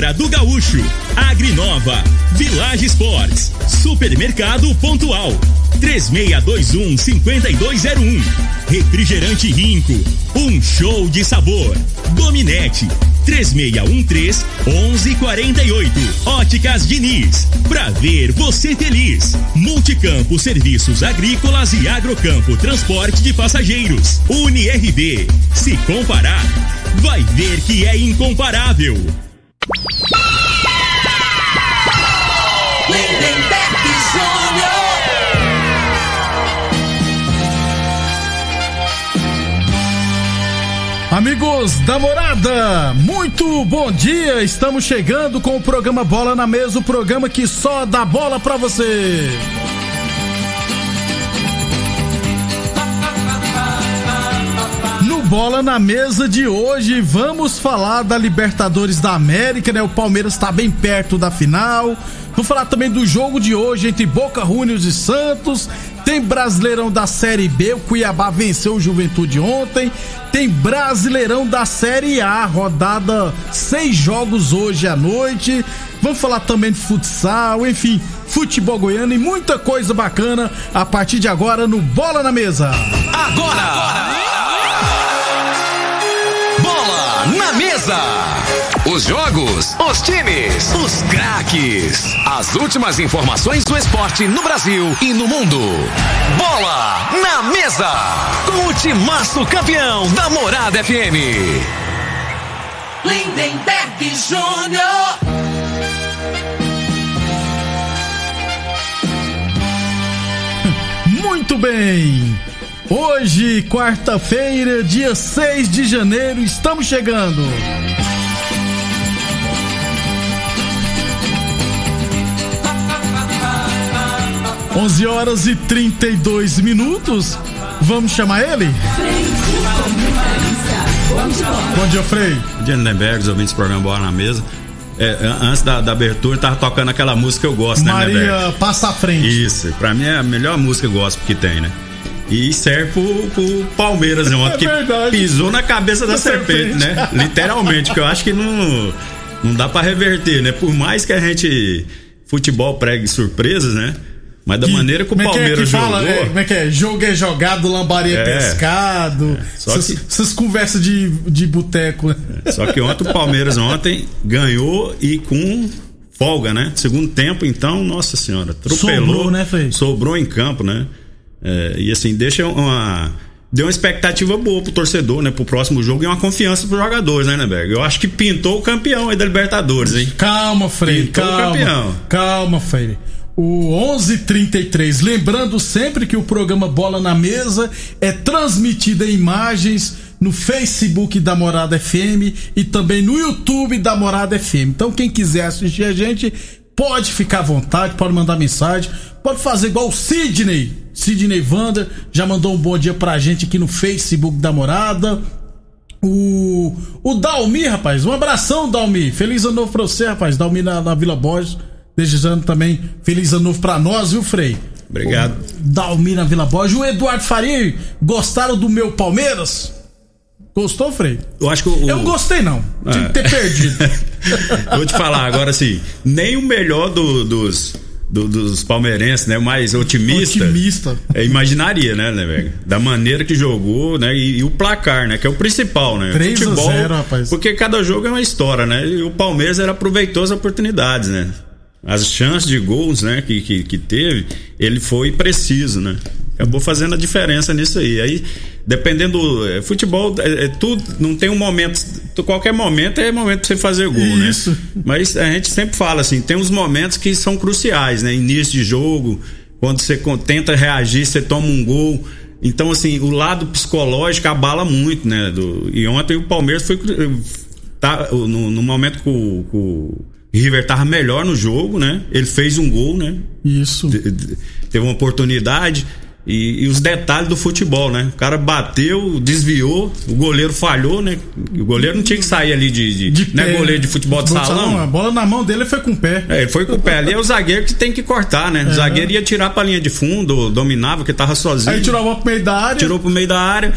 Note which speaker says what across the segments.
Speaker 1: Do Gaúcho, Agrinova, Village Sports, Supermercado Pontual, 3621 5201. Refrigerante Rinco, um show de sabor. Dominete, 3613 1148. Óticas Diniz, pra ver você feliz. Multicampo Serviços Agrícolas e Agrocampo Transporte de Passageiros. UniRV, se comparar, vai ver que é incomparável.
Speaker 2: Amigos da morada, muito bom dia. Estamos chegando com o programa Bola na Mesa o programa que só dá bola pra você. No Bola na Mesa de hoje, vamos falar da Libertadores da América, né? O Palmeiras está bem perto da final. Vamos falar também do jogo de hoje entre Boca Juniors e Santos. Tem Brasileirão da Série B, o Cuiabá venceu o Juventude ontem. Tem Brasileirão da Série A, rodada seis jogos hoje à noite. Vamos falar também de futsal, enfim, futebol goiano e muita coisa bacana a partir de agora no Bola na Mesa.
Speaker 3: Agora! Bola na mesa! Os jogos, os times, os craques. As últimas informações do esporte no Brasil e no mundo. Bola na mesa! Com o timaço campeão da Morada FM.
Speaker 4: Lindenberg Júnior.
Speaker 2: Muito bem! Hoje, quarta-feira, dia 6 de janeiro, estamos chegando. Onze horas e 32 minutos. Vamos chamar ele? Bom dia, Frei.
Speaker 5: Bom dia, Lindenberg, os ouvintes do programa Bola na Mesa. É, antes da, da, abertura, tava tocando aquela música que eu gosto, né,
Speaker 2: Maria passa à frente.
Speaker 5: Isso, pra mim é a melhor música gospel que tem, né? E serve pro, pro Palmeiras, né? Ontem
Speaker 2: É
Speaker 5: que
Speaker 2: verdade.
Speaker 5: pisou na cabeça da
Speaker 2: Da
Speaker 5: serpente,
Speaker 2: serpente.
Speaker 5: né? Literalmente, que eu acho que não, não dá pra reverter, né? Por mais que a gente, futebol pregue surpresas, né? Mas da maneira que o
Speaker 2: é que é
Speaker 5: Palmeiras
Speaker 2: que fala,
Speaker 5: jogou...
Speaker 2: é, como é que é? Jogo é jogado, lambaria é
Speaker 5: É.
Speaker 2: pescado.
Speaker 5: Só
Speaker 2: essas,
Speaker 5: que-
Speaker 2: essas conversas de, de boteco. né?
Speaker 5: Só que ontem o Palmeiras ontem ganhou e com folga, né? Segundo tempo, então, nossa senhora, atropelou.
Speaker 2: Sobrou, né, Frei?
Speaker 5: Sobrou em campo, né? É, e assim, deixa uma. Deu uma expectativa boa pro torcedor, né? Pro próximo jogo e uma confiança pros jogadores, né, Neberg? Eu acho que pintou o campeão aí da Libertadores, hein?
Speaker 2: Calma, Freire,
Speaker 5: Pintou o
Speaker 2: calma.
Speaker 5: campeão.
Speaker 2: Calma, Freire. O 11:33, lembrando sempre que o programa Bola na Mesa é transmitido em imagens no Facebook da Morada FM e também no YouTube da Morada FM. Então quem quiser assistir a gente pode ficar à vontade, pode mandar mensagem, pode fazer igual o Sidney. Sidney Vander já mandou um bom dia pra gente aqui no Facebook da Morada. O, o Dalmi, rapaz, um abração, Dalmi. Feliz ano novo pra você, rapaz. Dalmi na, na Vila Borges. Desejando também feliz ano novo pra nós, viu, Frei?
Speaker 5: Obrigado.
Speaker 2: O Dalmi na Vila Borges. O Eduardo Faria, gostaram do meu Palmeiras? Gostou, Frei?
Speaker 5: Eu acho que o.
Speaker 2: Eu não gostei, não. Tinha que ter perdido.
Speaker 5: Vou te falar agora assim, nem o melhor do- dos, do- dos palmeirenses, né? O mais otimista.
Speaker 2: Otimista.
Speaker 5: É, imaginaria, né, né, velho? Da maneira que jogou, né? E, e o placar, né? Que é o principal, né?
Speaker 2: 3 a 0, rapaz.
Speaker 5: Porque cada jogo é uma história, né? E o Palmeiras era aproveitou as oportunidades, né? As chances de gols, né, que, que, que teve, ele foi preciso, né? Acabou fazendo a diferença nisso aí. Aí, dependendo. é, futebol é, é tudo. Não tem um momento. Qualquer momento é momento pra você fazer gol,
Speaker 2: Isso.
Speaker 5: né? Mas a gente sempre fala assim: tem uns momentos que são cruciais, né? Início de jogo, quando você tenta reagir, você toma um gol. Então, assim, o lado psicológico abala muito, né? Do, e ontem o Palmeiras foi. Tá, no, no momento que o River tava melhor no jogo, né? Ele fez um gol, né?
Speaker 2: Isso.
Speaker 5: De- de- Teve uma oportunidade. E, e os detalhes do futebol, né? O cara bateu, desviou, o goleiro falhou, né? O goleiro não tinha que sair ali de. de, não é
Speaker 2: pé,
Speaker 5: goleiro de futebol de salão.
Speaker 2: A bola na mão dele foi com o pé.
Speaker 5: É, ele foi com o pé ali, é o zagueiro que tem que cortar, né? O zagueiro ia tirar pra linha de fundo, dominava, que tava sozinho.
Speaker 2: Aí tirou a bola pro meio da área.
Speaker 5: Tirou pro meio da área.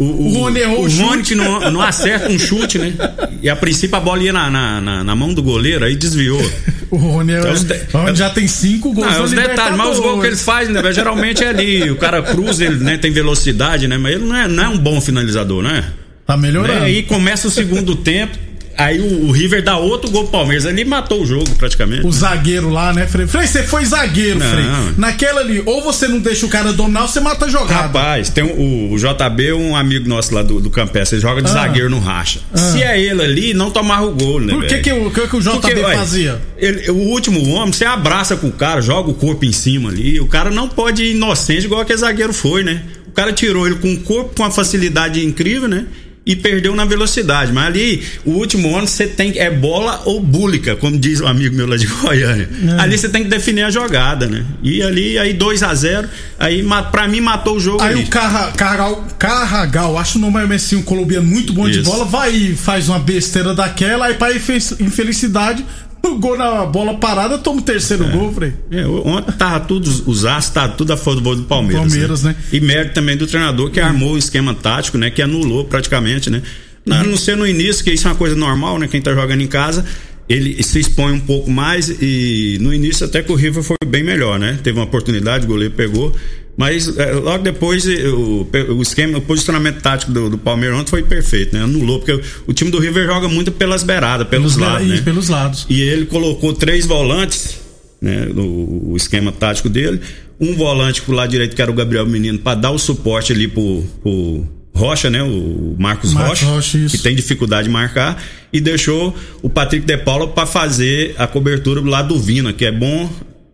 Speaker 5: O, o,
Speaker 2: O Rony errou
Speaker 5: o
Speaker 2: o chute.
Speaker 5: Rony que não, não acerta um chute, né? E a princípio a bola ia na, na, na- na mão do goleiro, aí desviou.
Speaker 2: O Rony, é,
Speaker 5: os de-
Speaker 2: o Rony já tem cinco gols
Speaker 5: Não, é os detalhes, mas os gols que eles
Speaker 2: Libertadores.
Speaker 5: fazem, né? Geralmente é ali. O cara cruza, ele né, tem velocidade, né? Mas ele não é, não é um bom finalizador, né?
Speaker 2: Tá melhorando.
Speaker 5: Né? Aí começa o segundo tempo, aí o, o River dá outro gol pro Palmeiras. Ali matou o jogo praticamente.
Speaker 2: O zagueiro lá, né, Frei? Frei, você foi zagueiro,
Speaker 5: Não.
Speaker 2: Frei. Naquela ali, ou você não deixa o cara dominar, ou você mata a jogada.
Speaker 5: Rapaz, tem o, o JB, um amigo nosso lá do, do Campestre, ele joga de
Speaker 2: Ah.
Speaker 5: zagueiro no racha. Se é ele ali, não tomava o gol, né?
Speaker 2: Por que, que, o, que, que o JB
Speaker 5: Porque,
Speaker 2: fazia?
Speaker 5: ele- o último homem, você abraça com o cara, joga o corpo em cima ali. O cara não pode ir inocente igual aquele zagueiro foi, né? O cara tirou ele com o corpo com uma facilidade incrível, né? E perdeu na velocidade. Mas ali, o último homem, você tem. É bola ou búlica, como diz um amigo meu lá de Goiânia.
Speaker 2: É.
Speaker 5: Ali você tem que definir a jogada, né? E ali, aí 2 a 0 aí pra mim matou o jogo
Speaker 2: Aí
Speaker 5: ali.
Speaker 2: o Carra- Carragal, Carragal, acho o nome é assim, um colombiano muito bom de
Speaker 5: Isso.
Speaker 2: bola, vai e faz uma besteira daquela, aí pra infe- infelicidade, o gol na bola parada, toma o terceiro gol, Frei.
Speaker 5: É, ontem tava tudo, os astros tava tudo a favor do Palmeiras.
Speaker 2: Palmeiras, né?
Speaker 5: E mérito também do treinador que armou o esquema tático, né? Que anulou praticamente, né? Não, não ser no início, que isso é uma coisa normal, né? Quem tá jogando em casa, ele se expõe um pouco mais e no início até que o River foi bem melhor, né? Teve uma oportunidade, o goleiro pegou. Mas é, logo depois eh, o, o esquema, o posicionamento tático do, do Palmeiras ontem foi perfeito, né? Anulou, porque o, o time do River joga muito pelas beiradas, pelos, lados,
Speaker 2: e
Speaker 5: né?
Speaker 2: pelos lados.
Speaker 5: E ele colocou três volantes, né, no o esquema tático dele. Um volante pro lado direito, que era o Gabriel Menino, para dar o suporte ali pro, pro Rocha, né? O Marcos,
Speaker 2: Marcos
Speaker 5: Rocha,
Speaker 2: Rocha,
Speaker 5: que tem dificuldade de marcar. E deixou o Patrick De Paula para fazer a cobertura do lado do Vina, que é bom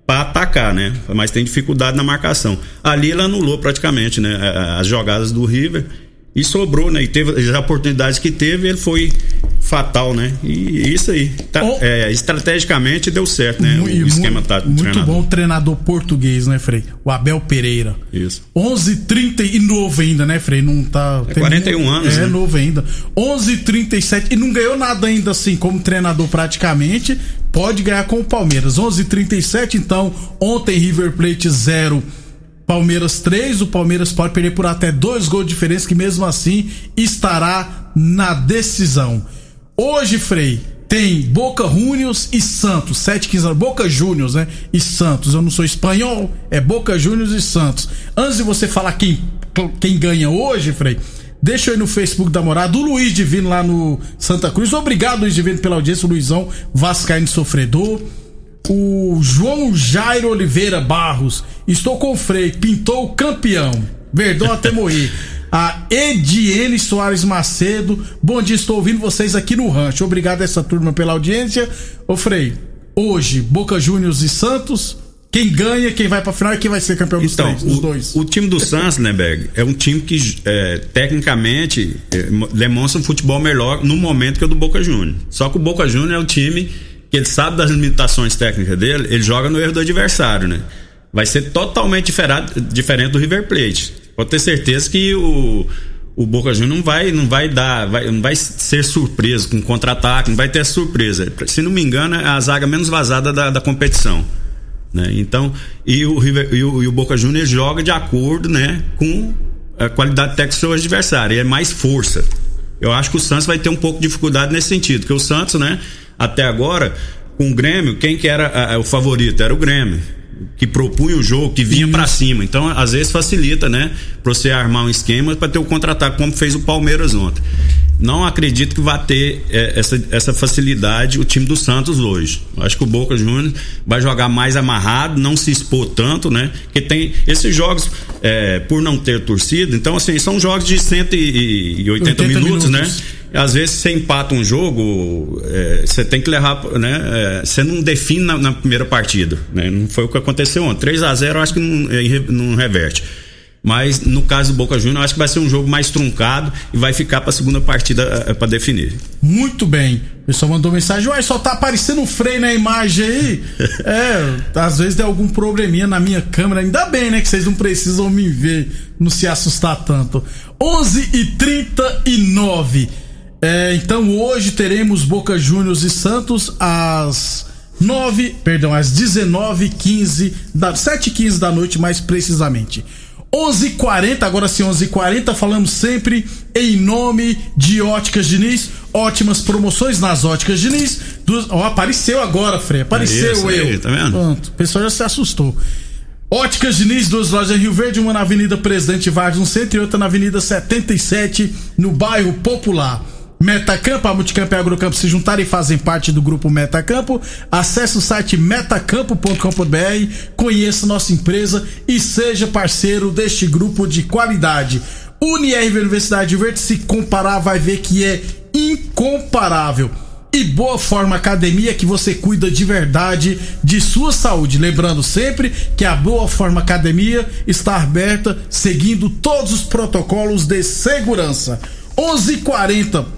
Speaker 5: para atacar, né? Mas tem dificuldade na marcação. Ali ele anulou praticamente, né? As jogadas do River. E sobrou, né? E teve as oportunidades que teve, ele foi fatal, né? E isso aí. Tá-
Speaker 2: Oh.
Speaker 5: é, estrategicamente deu certo, né?
Speaker 2: Mu- e
Speaker 5: o esquema do
Speaker 2: Muito
Speaker 5: treinador.
Speaker 2: bom o treinador português, né, Frei? O Abel Pereira.
Speaker 5: Isso.
Speaker 2: 11:30 e novo ainda, né, Frei? Não tá.
Speaker 5: É
Speaker 2: tem
Speaker 5: 41
Speaker 2: muito-
Speaker 5: anos,
Speaker 2: É
Speaker 5: né?
Speaker 2: novo ainda. 11:37 e não ganhou nada ainda assim como treinador praticamente. Pode ganhar com o Palmeiras. 11:37 então. Ontem River Plate 0. Palmeiras 3, o Palmeiras pode perder por até dois gols de diferença, que mesmo assim estará na decisão. Hoje, Frei, tem Boca Juniors e Santos, 7 15 Boca Juniors, né? E Santos. Eu não sou espanhol, é Boca Juniors e Santos. Antes de você falar quem, quem ganha hoje, Frei, deixa ir no Facebook da morada. O Luiz Divino lá no Santa Cruz. Obrigado, Luiz Divino, pela audiência. O Luizão Vascaíno Sofredor. O João Jairo Oliveira Barros. Estou com o Frei. Pintou o campeão. Verdão até morrer. A Ediene Soares Macedo. Bom dia, estou ouvindo vocês aqui no rancho. Obrigado a essa turma pela audiência. Ô Frei, hoje, Boca Juniors e Santos. Quem ganha, quem vai pra final e quem vai ser campeão dos,
Speaker 5: Então,
Speaker 2: três, dos
Speaker 5: o,
Speaker 2: dois.
Speaker 5: o time do Santos, né, Berg, é um time que é, tecnicamente é, mo- demonstra um futebol melhor no momento que o do Boca Juniors. Só que o Boca Juniors é um time ele sabe das limitações técnicas dele, ele joga no erro do adversário, né? Vai ser totalmente diferente, diferente do River Plate. Pode ter certeza que o, o Boca Juniors não vai, não vai dar, vai- não vai ser surpreso com contra-ataque, não vai ter surpresa. Se não me engano, é a zaga menos vazada da, da competição né? Então, e o, River, e o, e o Boca Juniors joga de acordo, né, com a qualidade técnica do seu adversário, e é mais força. Eu acho que o Santos vai ter um pouco de dificuldade nesse sentido, porque o Santos, né, até agora, com o Grêmio, quem que era a- a- o favorito? Era o Grêmio. Que propunha o jogo, que vinha pra cima. Então, às vezes, facilita, né? Pra você armar um esquema pra ter o contra-ataque, como fez o Palmeiras ontem. Não acredito que vai ter é, essa, essa facilidade o time do Santos hoje. Acho que o Boca Juniors vai jogar mais amarrado, não se expor tanto, né? Porque tem esses jogos, é, por não ter torcida, então, assim, são jogos de 180
Speaker 2: 80
Speaker 5: minutos, né?
Speaker 2: minutos.
Speaker 5: Às vezes você empata um jogo, é, você tem que levar, né? é, você não define na, na primeira partida, né? Não foi o que aconteceu ontem. 3 a 0 eu acho que não, é, não reverte. Mas no caso do Boca Juniors, eu acho que vai ser um jogo mais truncado e vai ficar para a segunda partida para definir.
Speaker 2: Muito bem. O pessoal mandou mensagem, uai, só tá aparecendo um freio na imagem aí. é, às vezes deu algum probleminha na minha câmera. Ainda bem, né, que vocês não precisam me ver, não se assustar tanto. 11 e 39 é, Então hoje teremos Boca Juniors e Santos às 9, perdão, às 19h15, da, 7h15 da noite mais precisamente. 11:40 agora sim 11:40 falamos sempre em nome de Óticas Diniz, ótimas promoções nas Óticas Diniz. Duas, ó, apareceu agora, Frei, apareceu
Speaker 5: É isso
Speaker 2: eu.
Speaker 5: aí, tá vendo?
Speaker 2: Pronto, o pessoal já se assustou. Óticas Diniz, duas lojas em Rio Verde, uma na Avenida Presidente Vargas, no centro e outra na Avenida 77, no bairro Popular. Metacampo, a Multicampo e a Agrocampo se juntaram e fazem parte do grupo Metacampo. Acesse o site metacampo.com.br, conheça nossa empresa e seja parceiro deste grupo de qualidade. UniRV Universidade Verde, se comparar, vai ver que é incomparável e Boa Forma Academia que você cuida de verdade de sua saúde. Lembrando sempre que a Boa Forma Academia está aberta seguindo todos os protocolos de segurança. 11:40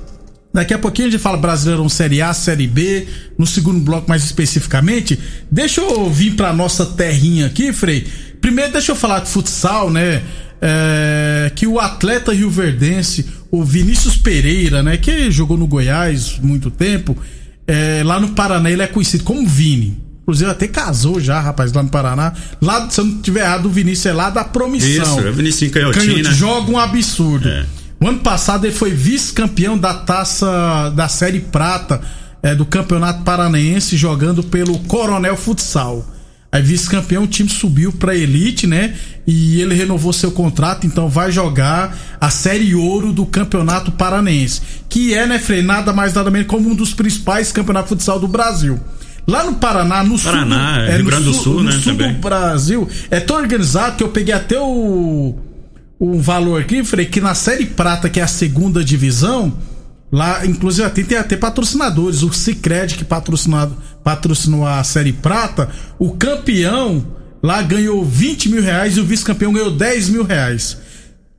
Speaker 2: Daqui a pouquinho a gente fala Brasileirão Série A, Série B, no segundo bloco mais especificamente. Deixa eu vir pra nossa terrinha aqui, Frei. Primeiro deixa eu falar de futsal, né? É, que o atleta rioverdense, o Vinícius Pereira, né? Que jogou no Goiás muito tempo, é, lá no Paraná ele é conhecido como Vini. Inclusive até casou já, rapaz, lá no Paraná. Lá, se eu não tiver errado, o Vinícius é lá da promissão.
Speaker 5: Isso, é Vinicius Canhotinho,
Speaker 2: Canhotinho,
Speaker 5: né?
Speaker 2: Joga um absurdo.
Speaker 5: É.
Speaker 2: O ano passado ele foi vice-campeão da taça da Série Prata é, do Campeonato Paranaense, jogando pelo Coronel Futsal. Aí vice-campeão, o time subiu pra elite, né? E ele renovou seu contrato, então vai jogar a Série Ouro do Campeonato Paranaense. Que é, né, Frei? Nada mais, nada menos como um dos principais campeonatos de futsal do Brasil. Lá no Paraná, no
Speaker 5: Paraná,
Speaker 2: sul. do-
Speaker 5: Rio
Speaker 2: no
Speaker 5: Grande do Sul,
Speaker 2: no
Speaker 5: né,
Speaker 2: sul
Speaker 5: também.
Speaker 2: do Brasil. É tão organizado que eu peguei até o um valor aqui, Frei, que na Série Prata, que é a segunda divisão, lá, inclusive até tem até patrocinadores, o Cicred que patrocinado, patrocinou a Série Prata, o campeão lá ganhou 20 mil reais e o vice-campeão ganhou 10 mil reais.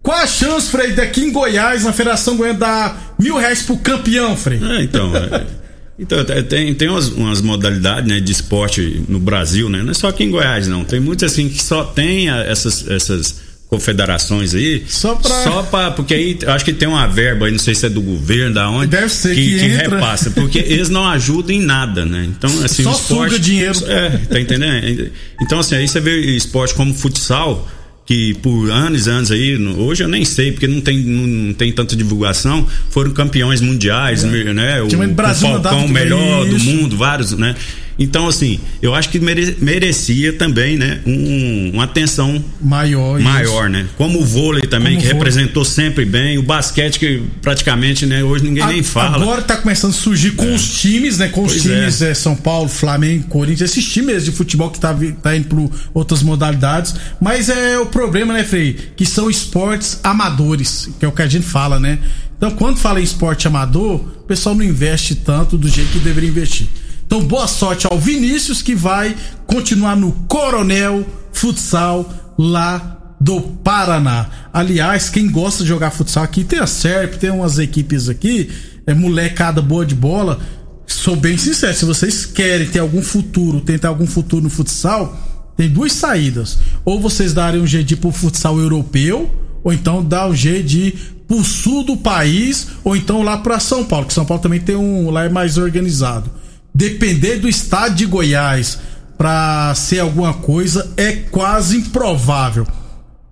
Speaker 2: Qual a chance, Frei, daqui em Goiás, na Federação Goiana, dar mil reais pro campeão, Frei?
Speaker 5: É, então. é, então, é, tem, tem umas, umas modalidades né, de esporte no Brasil, né? Não é só aqui em Goiás, não. Tem muitos assim que só tem essas, essas confederações aí.
Speaker 2: Só pra-
Speaker 5: Só pra. Porque aí acho que tem uma verba aí, não sei se é do governo, da onde.
Speaker 2: Deve ser
Speaker 5: que,
Speaker 2: que entra.
Speaker 5: repassa. Porque eles não ajudam em nada, né? Então, assim,
Speaker 2: Só
Speaker 5: o esporte.
Speaker 2: suga dinheiro.
Speaker 5: É, tá entendendo? Então, assim, aí você vê esporte como futsal. Que por anos e anos aí, hoje eu nem sei, porque não tem, não, não tem tanta divulgação, foram campeões mundiais, né? O,
Speaker 2: do
Speaker 5: o Falcão melhor do
Speaker 2: Isso.
Speaker 5: mundo, vários, né? Então, assim, eu acho que mere- merecia também, né, um- uma atenção
Speaker 2: Maior. isso.
Speaker 5: maior, né? Como o vôlei também,
Speaker 2: Como
Speaker 5: que
Speaker 2: vôlei.
Speaker 5: representou sempre bem, o basquete que praticamente, né, hoje ninguém nem
Speaker 2: A-
Speaker 5: fala.
Speaker 2: Agora tá começando a surgir com os times, né? Com os
Speaker 5: Pois
Speaker 2: times
Speaker 5: é.
Speaker 2: é, São Paulo, Flamengo, Corinthians, esses times de futebol que tá, tá indo por outras modalidades. Mas é o problema, né, Frei? Que são esportes amadores, que é o que a gente fala, né? Então, quando fala em esporte amador, o pessoal não investe tanto do jeito que deveria investir. Então, boa sorte ao Vinícius, que vai continuar no Coronel Futsal lá do Paraná. Aliás, quem gosta de jogar futsal aqui, tem a SERP, tem umas equipes aqui, é molecada boa de bola. Sou bem sincero, se vocês querem ter algum futuro, tentar algum futuro no futsal, tem duas saídas. Ou vocês darem um jeito de ir pro futsal europeu, ou então dar um jeito de ir pro sul do país, ou então lá pra São Paulo, que São Paulo também tem um, lá é mais organizado. Depender do estado de Goiás pra ser alguma coisa é quase improvável.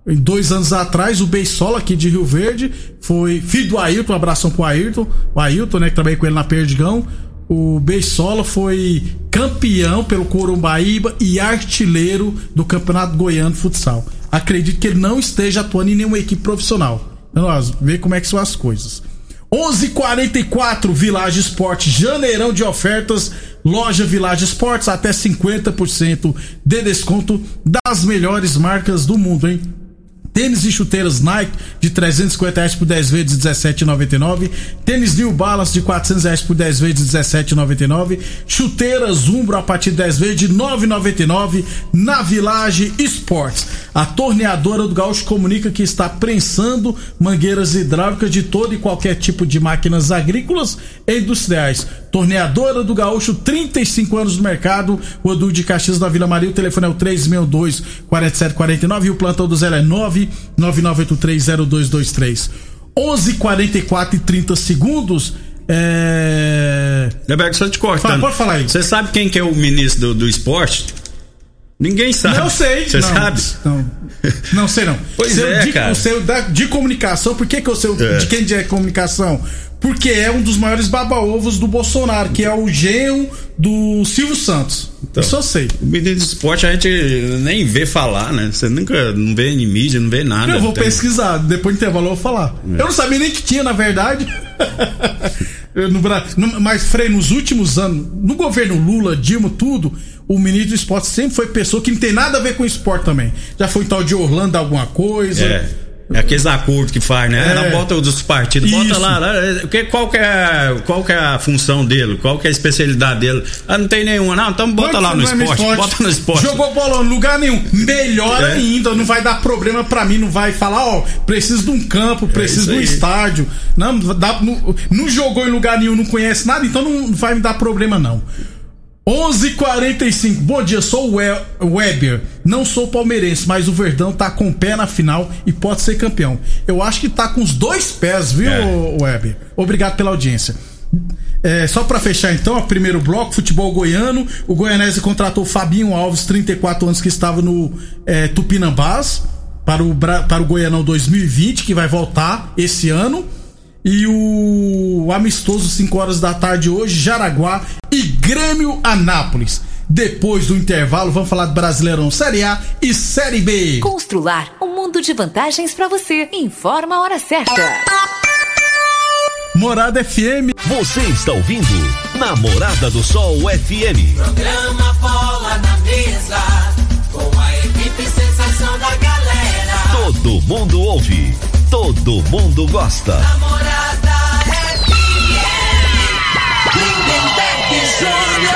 Speaker 2: Em dois anos atrás, o Beisola aqui de Rio Verde foi filho do Ailton, um abração pro Ailton. O Ailton, né, que trabalhei com ele na Perdigão. O Beisola foi campeão pelo Corumbaíba e artilheiro do Campeonato Goiano de Futsal. Acredito que ele não esteja atuando em nenhuma equipe profissional. Então, ó, vê como é que são as coisas. 11:44 Village Esporte, janeirão de ofertas, loja Village Esportes até 50% de desconto das melhores marcas do mundo, hein? Tênis e chuteiras Nike de 350 reais por 10 vezes de 17,99. Tênis New Balance de 400 reais por 10 vezes de 17,99. Chuteiras Umbro a partir de 10 vezes de 9,99 na Village Esportes. A torneadora do Gaúcho comunica que está prensando mangueiras hidráulicas de todo e qualquer tipo de máquinas agrícolas e industriais. Torneadora do Gaúcho, 35 anos no mercado. O Edu de Caxias da Vila Maria. O telefone é o 362 4749 e o plantão do Zé é 999830223. 11:44 e 30 segundos. É.
Speaker 5: Deberg, só te cortando.
Speaker 2: Fala, pode falar aí.
Speaker 5: Você sabe quem que é o ministro do, do esporte? Ninguém sabe.
Speaker 2: Não sei.
Speaker 5: Você
Speaker 2: não,
Speaker 5: sabe?
Speaker 2: Não, não sei não.
Speaker 5: Pois
Speaker 2: Seu
Speaker 5: é,
Speaker 2: de,
Speaker 5: cara.
Speaker 2: O seu da, de comunicação, por que que o seu
Speaker 5: É.
Speaker 2: de quem é comunicação? Porque é um dos maiores baba-ovos do Bolsonaro, que é o genro do Silvio Santos.
Speaker 5: Então.
Speaker 2: Isso eu sei.
Speaker 5: O menino de esporte a gente nem vê falar, né? Você nunca não vê em mídia, não vê nada.
Speaker 2: Eu vou
Speaker 5: Tem-
Speaker 2: pesquisar, depois do intervalo eu vou falar.
Speaker 5: É.
Speaker 2: Eu não sabia nem que tinha, na verdade. No no- mas, Frei, nos últimos anos, no governo Lula, Dilma, tudo, o ministro do esporte sempre foi pessoa que não tem nada a ver com esporte também. Já foi em tal de Orlando alguma coisa.
Speaker 5: É. É aqueles acordos que faz, né?
Speaker 2: É.
Speaker 5: Não bota o dos partidos, bota
Speaker 2: Isso.
Speaker 5: lá. lá, que- qual, que é, qual que é a função dele? Qual que é a especialidade dele? Ah, não tem nenhuma, não. Então bota lá no
Speaker 2: é
Speaker 5: esporte, Bota no esporte.
Speaker 2: Jogou bola em lugar nenhum. Melhor
Speaker 5: É.
Speaker 2: ainda, não vai dar problema pra mim, não vai falar, ó, preciso de um campo, preciso
Speaker 5: isso
Speaker 2: de um estádio. Não, dá, não, não jogou em lugar nenhum, não conhece nada, então não vai me dar problema não. 11:45. Bom dia, sou o We- Weber. Não sou palmeirense, mas o Verdão tá com o pé na final e pode ser campeão. Eu acho que tá com os dois pés, viu,
Speaker 5: É.
Speaker 2: Weber? Obrigado pela audiência. É, só pra fechar então, o primeiro bloco, futebol goiano. O Goianese contratou Fabinho Alves, 34 anos, que estava no é, Tupinambás, para o, para o Goianão 2020, que vai voltar esse ano. E o amistoso, 5 horas da tarde hoje, Jaraguá e Grêmio Anápolis. Depois do intervalo, vamos falar do Brasileirão Série A e Série B.
Speaker 6: Constrular um mundo de vantagens pra você. Informa a hora certa.
Speaker 2: Morada FM.
Speaker 7: Você está ouvindo Namorada do Sol FM.
Speaker 4: Programa Bola na Mesa, com a equipe sensação da galera.
Speaker 7: Todo mundo ouve, todo mundo gosta.
Speaker 4: Namorada Júnior.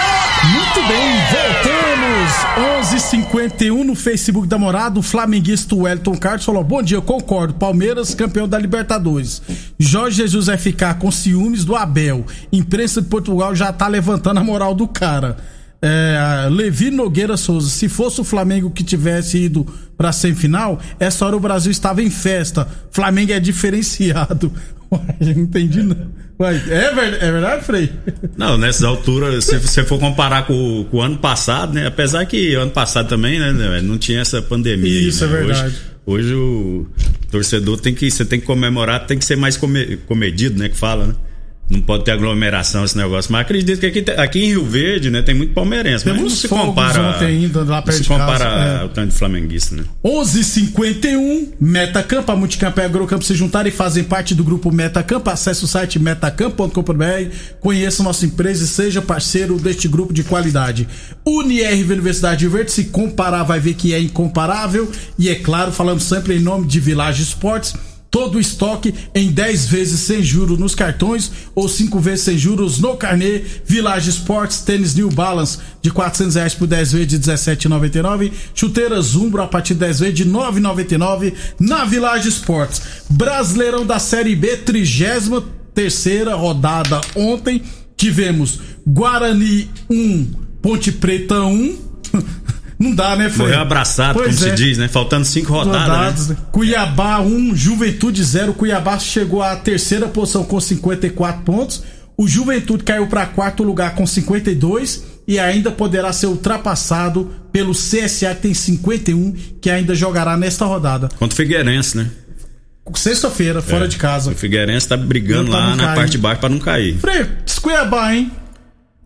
Speaker 2: Muito bem, voltamos. 11:51 no Facebook da Morada. O flamenguista Wellington Carlos falou: Bom dia, concordo. Palmeiras, campeão da Libertadores. Jorge Jesus vai ficar com ciúmes do Abel. Imprensa de Portugal já tá levantando a moral do cara. É, Levi Nogueira Souza, se fosse o Flamengo que tivesse ido pra semifinal, essa hora o Brasil estava em festa. Flamengo é diferenciado. Uai, eu não entendi não. Uai, é, é verdade, Frei?
Speaker 5: Não, nessas alturas, se você for comparar com, o- com o ano passado, né? Apesar que ano passado também, né? né, Não tinha essa pandemia. aí,
Speaker 2: Isso,
Speaker 5: né?
Speaker 2: é verdade.
Speaker 5: Hoje, hoje o torcedor tem que. Você tem que comemorar, tem que ser mais come- comedido, né? Que fala, né? Não pode ter aglomeração esse negócio. Mas acredito que aqui, aqui em Rio Verde, né, tem muito palmeirense. Mas
Speaker 2: Teve
Speaker 5: não se compara.
Speaker 2: ontem ainda lá
Speaker 5: não
Speaker 2: perto
Speaker 5: se
Speaker 2: de casa,
Speaker 5: compara
Speaker 2: é.
Speaker 5: ao tanto de flamenguista, né?
Speaker 2: 11:51 Metacampo, a Multicampo e a Agrocampo se juntaram e fazem parte do grupo Metacampo. Acesse o site metacampo.com.br, conheça nossa empresa e seja parceiro deste grupo de qualidade. UniRV Universidade Verde, se comparar vai ver que é incomparável. E é claro, falamos sempre em nome de Village Esportes. Todo o estoque em 10 vezes sem juros nos cartões ou 5 vezes sem juros no carnê. Village Sports, tênis New Balance de 400 reais por 10 vezes de 17,99. Chuteiras Umbro a partir de 10 vezes de 9,99 na Village Sports. Brasileirão da Série B, 33 terceira rodada ontem. Tivemos Guarani 1, Ponte Preta 1. Não dá, né, Fred?
Speaker 5: Morreu abraçado,
Speaker 2: Pois
Speaker 5: como
Speaker 2: é.
Speaker 5: se diz, né? Faltando cinco rodadas.
Speaker 2: Rodadas,
Speaker 5: né?
Speaker 2: né? Cuiabá 1, Juventude 0. Cuiabá chegou à terceira posição com 54 pontos. O Juventude caiu para quarto lugar com 52 e ainda poderá ser ultrapassado pelo CSA que tem 51, que ainda jogará nesta rodada.
Speaker 5: Contra o Figueirense, né?
Speaker 2: Sexta-feira, fora
Speaker 5: É.
Speaker 2: de casa.
Speaker 5: O Figueirense tá brigando
Speaker 2: Pra
Speaker 5: lá na parte de baixo pra não cair.
Speaker 2: Frei, diz Cuiabá, hein?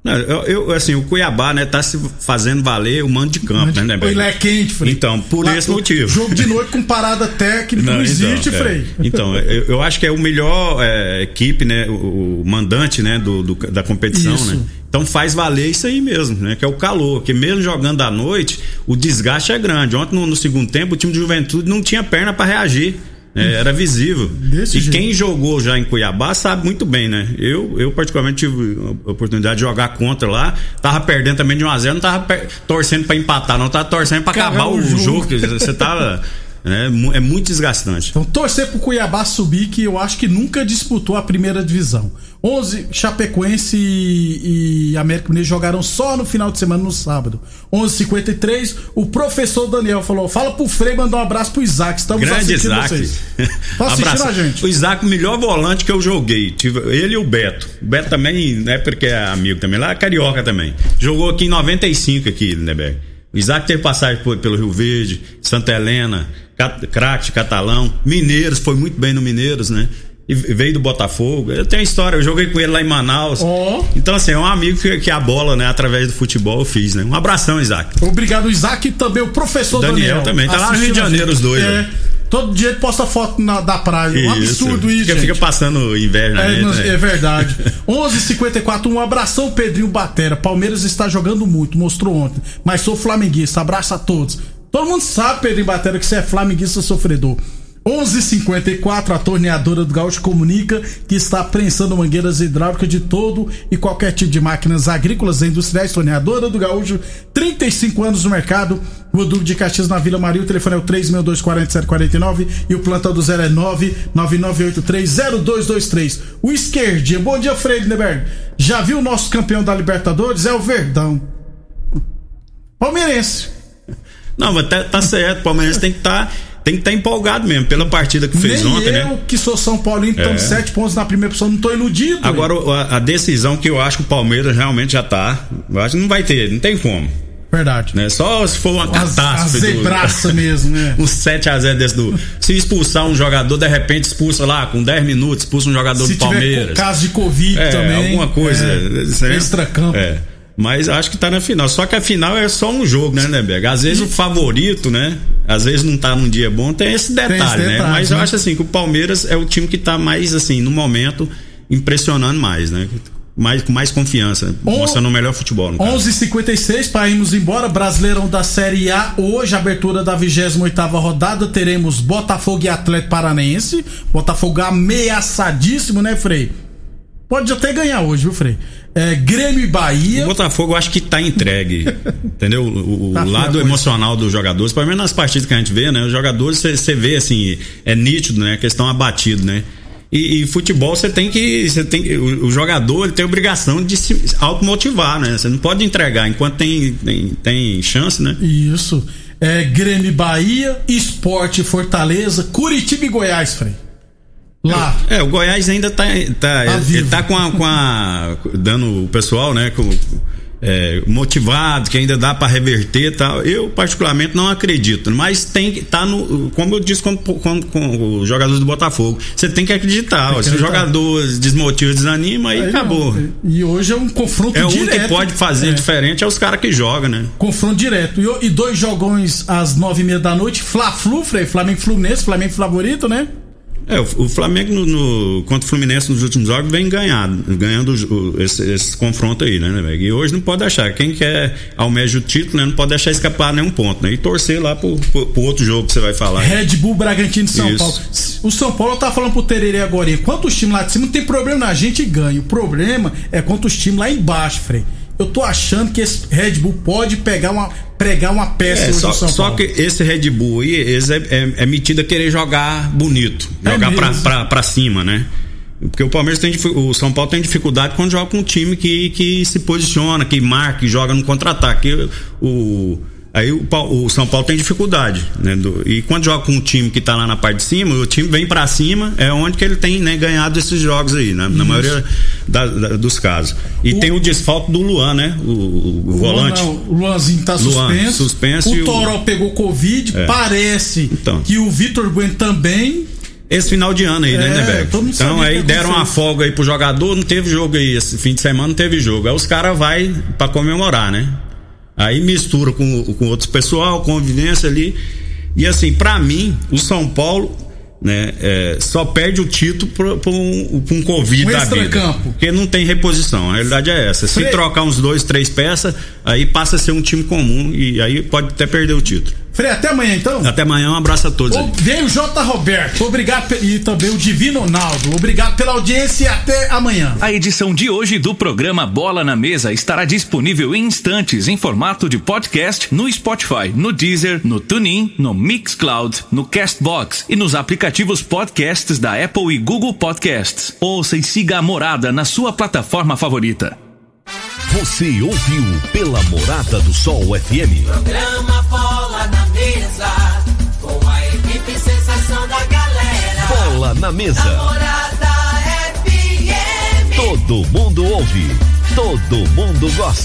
Speaker 5: Não, eu, eu, assim, o Cuiabá, né, tá se fazendo valer o mando de campo, né, né,
Speaker 2: Ele é quente, Frei.
Speaker 5: Então, por
Speaker 2: Lá,
Speaker 5: esse motivo.
Speaker 2: Jogo de noite com parada técnica não, existe,
Speaker 5: então, é.
Speaker 2: Frei.
Speaker 5: Então, eu, eu acho que é o melhor é, equipe, né? O, o mandante, né? Do, do- da competição,
Speaker 2: Isso.
Speaker 5: né? Então faz valer isso aí mesmo, né? Que é o calor. Que mesmo jogando à noite, o desgaste é grande. Ontem, no, no segundo tempo, o time de juventude não tinha perna para reagir. Né? era visível.
Speaker 2: Desse
Speaker 5: e
Speaker 2: jeito.
Speaker 5: quem jogou já em Cuiabá sabe muito bem, né? Eu, eu particularmente tive a oportunidade de jogar contra lá. Tava perdendo também de 1x0, não tava torcendo para empatar, não. Tava torcendo para acabar o,
Speaker 2: jogo.
Speaker 5: jogo. Você tava. né? mu- é muito desgastante.
Speaker 2: Então, torcer pro Cuiabá subir, que eu acho que nunca disputou a primeira divisão. 11, Chapecoense e, e América Mineiro jogaram só no final de semana, no sábado. 11:53 o professor Daniel falou: fala pro Frei mandar um abraço pro Isaac. Estamos
Speaker 5: Grande
Speaker 2: assistindo
Speaker 5: Isaac.
Speaker 2: vocês. Tá assistindo
Speaker 5: Abraço.
Speaker 2: a gente.
Speaker 5: O Isaac, o melhor volante que eu joguei. Tive ele e o Beto. O Beto também, não é porque é amigo também, lá é carioca também. Jogou aqui em 95 aqui, Lindeberg. O Isaac teve passagem por, pelo Rio Verde, Santa Helena, Craque, Catalão, Mineiros, foi muito bem no Mineiros, né? E veio do Botafogo. Eu tenho história, eu joguei com ele lá em Manaus.
Speaker 2: Ó.
Speaker 5: Então, assim, é um amigo que, que a bola, né, através do futebol eu fiz, né? Um abração, Isaac.
Speaker 2: Obrigado, Isaac, e também o professor
Speaker 5: Daniel
Speaker 2: Daniel.
Speaker 5: também, tá lá no Rio de Janeiro os dois,
Speaker 2: É,
Speaker 5: né?
Speaker 2: Todo dia ele posta foto na- da praia. Um absurdo isso,
Speaker 5: Fica,
Speaker 2: gente.
Speaker 5: fica passando inveja na
Speaker 2: É, nós-
Speaker 5: né?
Speaker 2: é verdade. 11:54 um abração, Pedrinho Batera. Palmeiras está jogando muito, mostrou ontem. Mas sou flamenguista, abraço a todos. Todo mundo sabe, Pedrinho Batera, que você é flamenguista sofredor. 11:54 a torneadora do Gaúcho comunica que está prensando mangueiras hidráulicas de todo e qualquer tipo de máquinas agrícolas e industriais. Torneadora do Gaúcho, 35 anos no mercado. O Duque de Caxias na Vila Maria. O telefone é o 3624749 e o plantão do 0 é 999830223. O esquerdinha. Bom dia, Frei Lindenberg. Já viu o nosso campeão da Libertadores? É o Verdão. Palmeirense.
Speaker 5: Não, mas tá, tá certo. O Palmeiras tem que estar tem que estar empolgado mesmo pela partida que fez
Speaker 2: Nem
Speaker 5: ontem,
Speaker 2: eu,
Speaker 5: né?
Speaker 2: que sou São Paulino, estamos
Speaker 5: É.
Speaker 2: sete pontos na primeira posição, não tô iludido.
Speaker 5: Agora, a, a decisão que eu acho que o Palmeiras realmente já tá. Eu acho que não vai ter, não tem como.
Speaker 2: Verdade.
Speaker 5: Né? Só se for uma catástrofe. do-
Speaker 2: zebraça mesmo, né?
Speaker 5: um 7x0 desse do. Se expulsar um jogador, de repente expulsa lá, com 10 minutos, expulsa um jogador
Speaker 2: Se
Speaker 5: do Palmeiras.
Speaker 2: caso de Covid
Speaker 5: É,
Speaker 2: também.
Speaker 5: alguma coisa.
Speaker 2: É, extracampo.
Speaker 5: É. Mas acho que tá na final. Só que a final é só um jogo, né, Neberg? Às vezes o favorito, né? Às vezes não tá num dia bom, tem esse detalhe,
Speaker 2: esse
Speaker 5: né?
Speaker 2: detalhe,
Speaker 5: Mas eu
Speaker 2: né?
Speaker 5: acho assim que o Palmeiras é o time que tá mais, assim, no momento, impressionando mais, né? Mais, com mais confiança,
Speaker 2: On-
Speaker 5: mostrando o melhor futebol. No caso.
Speaker 2: 11:56 para irmos embora. Brasileirão da Série A. Hoje, abertura da 28 rodada. Teremos Botafogo e Atlético Paranaense. Botafogo ameaçadíssimo, né, Frei? Pode até ganhar hoje, viu, Frei? É, Grêmio e Bahia.
Speaker 5: O Botafogo eu acho que tá entregue, entendeu? O, o
Speaker 2: Tá
Speaker 5: lado emocional dos jogadores, pelo menos nas partidas que a gente vê, né? Os jogadores você vê assim, é nítido, né? A questão abatido, né? E, e futebol você tem que, você tem o, o jogador ele tem a obrigação de se automotivar, né? Você não pode entregar enquanto tem, tem, tem chance, né?
Speaker 2: Isso. É, Grêmio e Bahia. Esporte Fortaleza. Curitiba e Goiás, Frei. Lá.
Speaker 5: É, o Goiás ainda tá, tá, ele,
Speaker 2: vivo.
Speaker 5: ele tá com a, com a dando o pessoal, né, com, é, motivado, que ainda dá pra reverter, tal. Eu particularmente não acredito, mas tem que tá no, como eu disse com, com, com os jogadores do Botafogo, você tem que acreditar. ó, se o jogador desmotiva, desanima, aí,
Speaker 2: Aí
Speaker 5: acabou.
Speaker 2: não. E hoje é um confronto
Speaker 5: É
Speaker 2: direto.
Speaker 5: que pode fazer
Speaker 2: É.
Speaker 5: diferente é os caras que jogam, né?
Speaker 2: Confronto direto. E, o- e dois jogões às nove e meia da noite. Fla-Flu. Flamengo Fluminense. Flamengo favorito, né?
Speaker 5: É, o, Flamengo no, no- contra o Fluminense nos últimos jogos vem ganhado, ganhando o- esse, esse confronto aí, né, né? E hoje não pode deixar. Quem quer almeja o título, né, não pode deixar escapar nenhum ponto, né? E torcer lá pro, pro, pro outro jogo que você vai falar.
Speaker 2: Red Bull, Bragantino e São
Speaker 5: Isso.
Speaker 2: Paulo. O São Paulo tá falando pro Tererê agora. Quantos times lá de cima não tem problema. A gente ganha. O problema é quanto os times lá embaixo, Frei. Eu tô achando que esse Red Bull pode pegar uma, pregar uma peça
Speaker 5: É, só, só que esse Red Bull aí, eles é, é, é metido a querer jogar bonito,
Speaker 2: É
Speaker 5: jogar pra, pra, pra cima, né? Porque o Palmeiras tem o São Paulo tem dificuldade quando joga com um time que, que se posiciona, que marca, que joga no contra-ataque. O, aí o, o São Paulo tem dificuldade, né? Do- e quando joga com um time que tá lá na parte de cima, o time vem pra cima, é onde que ele tem né, ganhado esses jogos aí, né? Na maioria da- da- dos casos. E
Speaker 2: O-
Speaker 5: tem o desfalque do Luan, né? O, o- volante.
Speaker 2: Luan, o Luanzinho tá
Speaker 5: Luan,
Speaker 2: suspenso.
Speaker 5: suspenso
Speaker 2: o Toró pegou Covid. Parece
Speaker 5: Então.
Speaker 2: que o Vitor Bueno também.
Speaker 5: Esse final de ano aí, né,
Speaker 2: É,
Speaker 5: né,
Speaker 2: mundo
Speaker 5: Então aí deram uma folga aí pro jogador, não teve jogo aí. Esse fim de semana não teve jogo. Aí os caras vai pra comemorar, né? Aí mistura com, com outros pessoal, convivência ali. E assim, pra mim, o São Paulo, né, é, só perde o título pra um, um Covid
Speaker 2: Um
Speaker 5: da vida.
Speaker 2: extracampo.
Speaker 5: Porque não tem reposição. A realidade é essa. Se trocar uns dois, três peças, aí passa a ser um time comum e aí pode até perder o título.
Speaker 2: Frei, até amanhã então.
Speaker 5: Até amanhã, um abraço a todos.
Speaker 2: Ô, Vem o J. Roberto, obrigado e também o Divino Ronaldo. Obrigado pela audiência e até amanhã.
Speaker 8: A edição de hoje do programa Bola na Mesa estará disponível em instantes em formato de podcast no Spotify, no Deezer, no TuneIn, no Mixcloud, no Castbox e nos aplicativos podcasts da Apple e Google Podcasts. Ouça e siga a Morada na sua plataforma favorita.
Speaker 7: Você ouviu pela Morada do Sol FM.
Speaker 4: Programa
Speaker 7: na mesa.
Speaker 4: Morada FM.
Speaker 7: Todo mundo ouve. Todo mundo gosta.